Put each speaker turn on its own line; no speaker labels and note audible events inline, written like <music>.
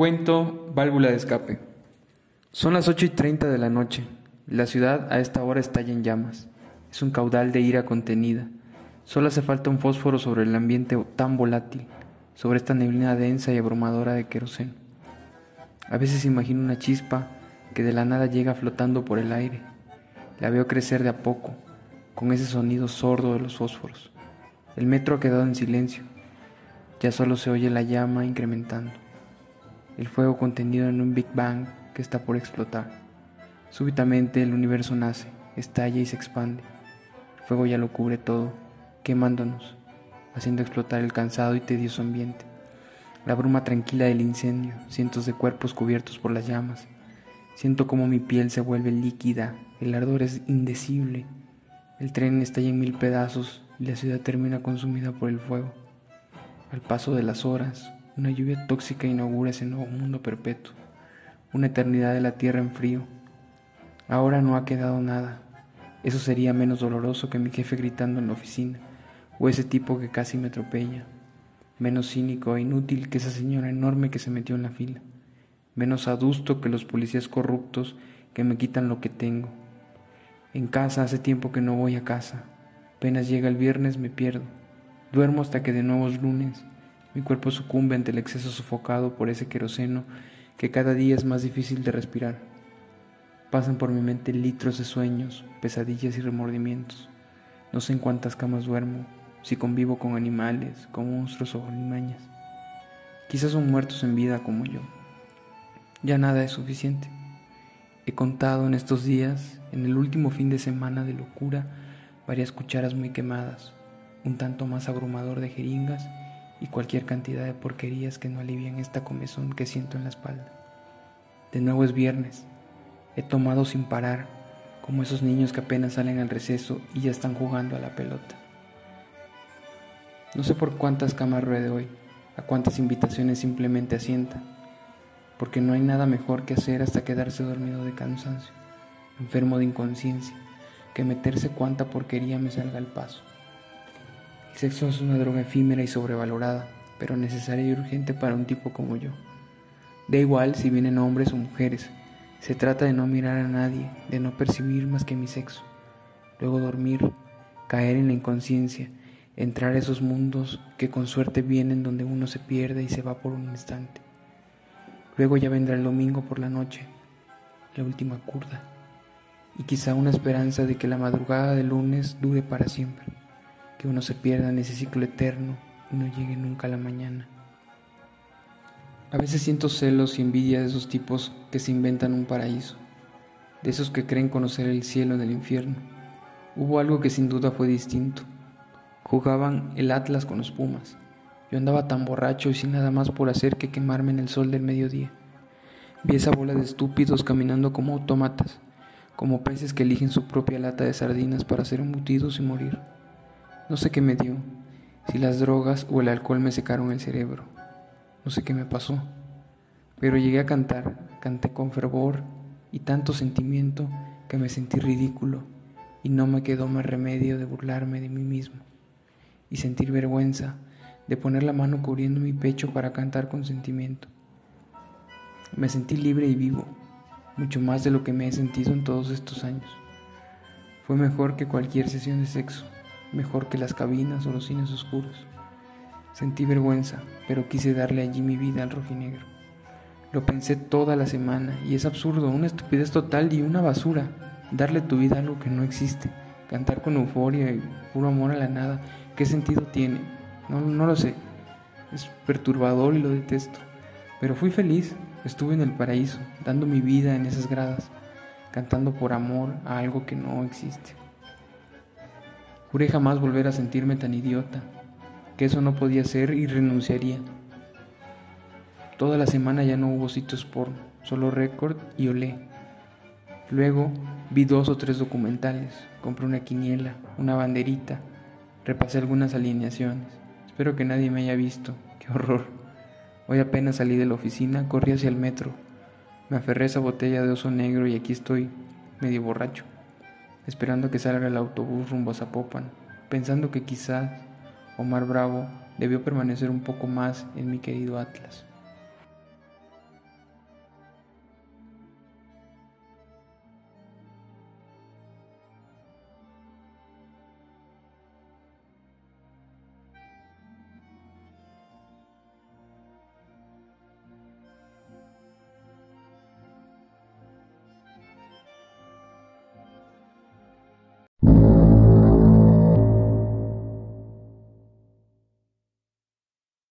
Cuento Válvula de escape. Son las 8 y 30 de la noche. La ciudad a esta hora estalla en llamas. Es un caudal de ira contenida. Solo hace falta un fósforo sobre el ambiente tan volátil, sobre esta neblina densa y abrumadora de queroseno. A veces imagino una chispa que de la nada llega flotando por el aire. La veo crecer de a poco, con ese sonido sordo de los fósforos. El metro ha quedado en silencio. Ya solo se oye la llama incrementando. El fuego contenido en un Big Bang que está por explotar. Súbitamente el universo nace, estalla y se expande. El fuego ya lo cubre todo, quemándonos, haciendo explotar el cansado y tedioso ambiente. La bruma tranquila del incendio, cientos de cuerpos cubiertos por las llamas. Siento como mi piel se vuelve líquida, el ardor es indecible. El tren estalla en mil pedazos y la ciudad termina consumida por el fuego. Al paso de las horas, una lluvia tóxica inaugura ese nuevo mundo perpetuo, una eternidad de la tierra en frío. Ahora no ha quedado nada. Eso sería menos doloroso que mi jefe gritando en la oficina, o ese tipo que casi me atropella. Menos cínico e inútil que esa señora enorme que se metió en la fila. Menos adusto que los policías corruptos que me quitan lo que tengo. En casa hace tiempo que no voy a casa. Apenas llega el viernes me pierdo. Duermo hasta que de nuevo es lunes. Mi cuerpo sucumbe ante el exceso sofocado por ese queroseno que cada día es más difícil de respirar. Pasan por mi mente litros de sueños, pesadillas y remordimientos. No sé en cuántas camas duermo, si convivo con animales, con monstruos o alimañas. Quizás son muertos en vida como yo. Ya nada es suficiente. He contado en estos días, en el último fin de semana de locura, varias cucharas muy quemadas, un tanto más abrumador de jeringas y cualquier cantidad de porquerías que no alivian esta comezón que siento en la espalda. De nuevo es viernes. He tomado sin parar, como esos niños que apenas salen al receso y ya están jugando a la pelota. No sé por cuántas camas ruede hoy, a cuántas invitaciones simplemente asienta, porque no hay nada mejor que hacer hasta quedarse dormido de cansancio, enfermo de inconsciencia, que meterse cuanta porquería me salga al paso. El sexo es una droga efímera y sobrevalorada, pero necesaria y urgente para un tipo como yo. Da igual si vienen hombres o mujeres, se trata de no mirar a nadie, de no percibir más que mi sexo. Luego dormir, caer en la inconsciencia, entrar a esos mundos que con suerte vienen donde uno se pierde y se va por un instante. Luego ya vendrá el domingo por la noche, la última curda, y quizá una esperanza de que la madrugada del lunes dure para siempre que uno se pierda en ese ciclo eterno y no llegue nunca a la mañana. A veces siento celos y envidia de esos tipos que se inventan un paraíso, de esos que creen conocer el cielo del infierno. Hubo algo que sin duda fue distinto. Jugaban el Atlas con los Pumas. Yo andaba tan borracho y sin nada más por hacer que quemarme en el sol del mediodía. Vi esa bola de estúpidos caminando como autómatas, como peces que eligen su propia lata de sardinas para ser embutidos y morir. No sé qué me dio, si las drogas o el alcohol me secaron el cerebro. No sé qué me pasó. Pero llegué a cantar, canté con fervor y tanto sentimiento que me sentí ridículo y no me quedó más remedio de burlarme de mí mismo y sentir vergüenza de poner la mano cubriendo mi pecho para cantar con sentimiento. Me sentí libre y vivo, mucho más de lo que me he sentido en todos estos años. Fue mejor que cualquier sesión de sexo mejor que las cabinas o los cines oscuros. Sentí vergüenza, pero quise darle allí mi vida al rojinegro. Lo pensé toda la semana y es absurdo, una estupidez total y una basura. Darle tu vida a algo que no existe, cantar con euforia y puro amor a la nada, ¿qué sentido tiene? No, no lo sé. Es perturbador y lo detesto. Pero fui feliz, estuve en el paraíso, dando mi vida en esas gradas, cantando por amor a algo que no existe. Juré jamás volver a sentirme tan idiota, que eso no podía ser y renunciaría. Toda la semana ya no hubo sitios porno, solo récord y olé. Luego vi dos o tres documentales, compré una quiniela, una banderita, repasé algunas alineaciones. Espero que nadie me haya visto, <laughs> qué horror. Hoy apenas salí de la oficina, corrí hacia el metro. Me aferré a esa botella de oso negro y aquí estoy, medio borracho esperando que salga el autobús rumbo a Zapopan, pensando que quizás Omar Bravo debió permanecer un poco más en mi querido Atlas.